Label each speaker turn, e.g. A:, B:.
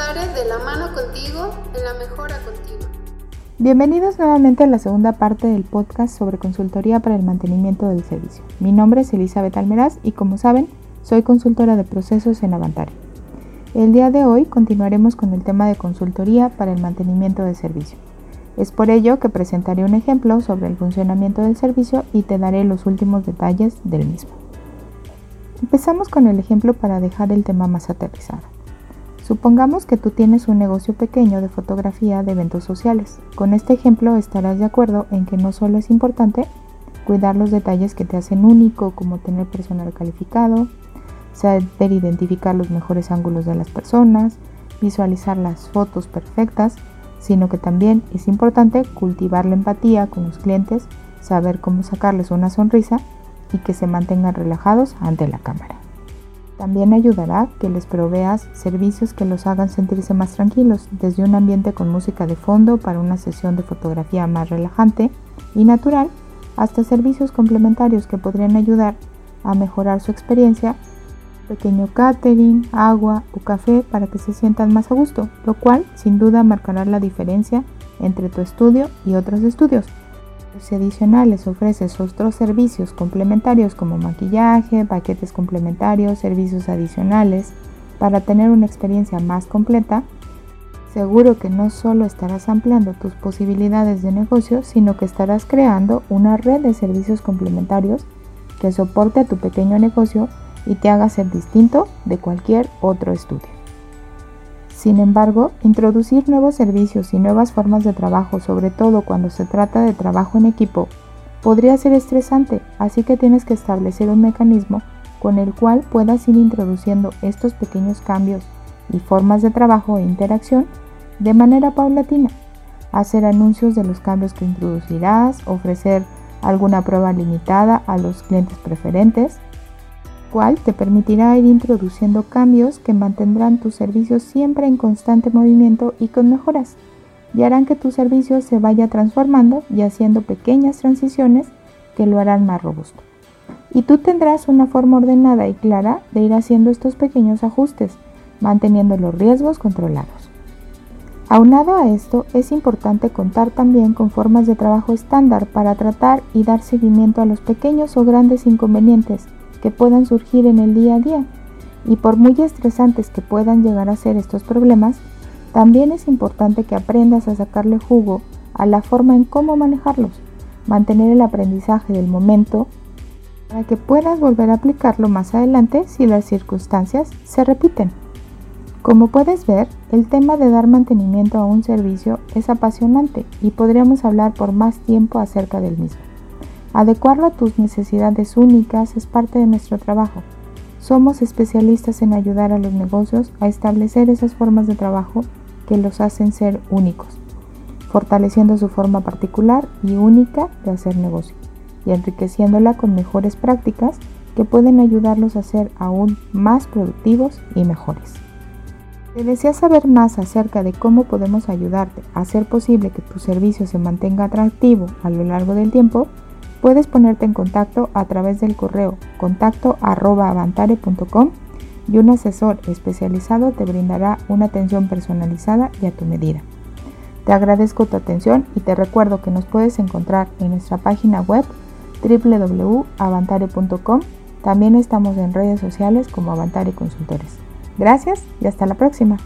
A: De la mano contigo en la mejora continua.
B: Bienvenidos nuevamente a la segunda parte del podcast sobre consultoría para el mantenimiento del servicio. Mi nombre es Elizabeth Almeraz y como saben, soy consultora de procesos en Avantare. El día de hoy continuaremos con el tema de consultoría para el mantenimiento del servicio. Es por ello que presentaré un ejemplo sobre el funcionamiento del servicio y te daré los últimos detalles del mismo. Empezamos con el ejemplo para dejar el tema más aterrizado. Supongamos que tú tienes un negocio pequeño de fotografía de eventos sociales. Con este ejemplo estarás de acuerdo en que no solo es importante cuidar los detalles que te hacen único, como tener personal calificado, saber identificar los mejores ángulos de las personas, visualizar las fotos perfectas, sino que también es importante cultivar la empatía con los clientes, saber cómo sacarles una sonrisa y que se mantengan relajados ante la cámara. También ayudará que les proveas servicios que los hagan sentirse más tranquilos, desde un ambiente con música de fondo para una sesión de fotografía más relajante y natural, hasta servicios complementarios que podrían ayudar a mejorar su experiencia, pequeño catering, agua o café para que se sientan más a gusto, lo cual sin duda marcará la diferencia entre tu estudio y otros estudios. Si adicionales ofreces otros servicios complementarios como maquillaje, paquetes complementarios, servicios adicionales, para tener una experiencia más completa, seguro que no solo estarás ampliando tus posibilidades de negocio, sino que estarás creando una red de servicios complementarios que soporte a tu pequeño negocio y te haga ser distinto de cualquier otro estudio. Sin embargo, introducir nuevos servicios y nuevas formas de trabajo, sobre todo cuando se trata de trabajo en equipo, podría ser estresante, así que tienes que establecer un mecanismo con el cual puedas ir introduciendo estos pequeños cambios y formas de trabajo e interacción de manera paulatina. Hacer anuncios de los cambios que introducirás, ofrecer alguna prueba limitada a los clientes preferentes, cual te permitirá ir introduciendo cambios que mantendrán tu servicio siempre en constante movimiento y con mejoras, y harán que tu servicio se vaya transformando y haciendo pequeñas transiciones que lo harán más robusto. Y tú tendrás una forma ordenada y clara de ir haciendo estos pequeños ajustes, manteniendo los riesgos controlados. Aunado a esto, es importante contar también con formas de trabajo estándar para tratar y dar seguimiento a los pequeños o grandes inconvenientes que puedan surgir en el día a día. Y por muy estresantes que puedan llegar a ser estos problemas, también es importante que aprendas a sacarle jugo a la forma en cómo manejarlos, mantener el aprendizaje del momento para que puedas volver a aplicarlo más adelante si las circunstancias se repiten. Como puedes ver, el tema de dar mantenimiento a un servicio es apasionante y podríamos hablar por más tiempo acerca del mismo. Adecuarlo a tus necesidades únicas es parte de nuestro trabajo. Somos especialistas en ayudar a los negocios a establecer esas formas de trabajo que los hacen ser únicos, fortaleciendo su forma particular y única de hacer negocio y enriqueciéndola con mejores prácticas que pueden ayudarlos a ser aún más productivos y mejores. Si deseas saber más acerca de cómo podemos ayudarte a hacer posible que tu servicio se mantenga atractivo a lo largo del tiempo, Puedes ponerte en contacto a través del correo contacto y un asesor especializado te brindará una atención personalizada y a tu medida. Te agradezco tu atención y te recuerdo que nos puedes encontrar en nuestra página web www.avantare.com. También estamos en redes sociales como Avantare Consultores. Gracias y hasta la próxima.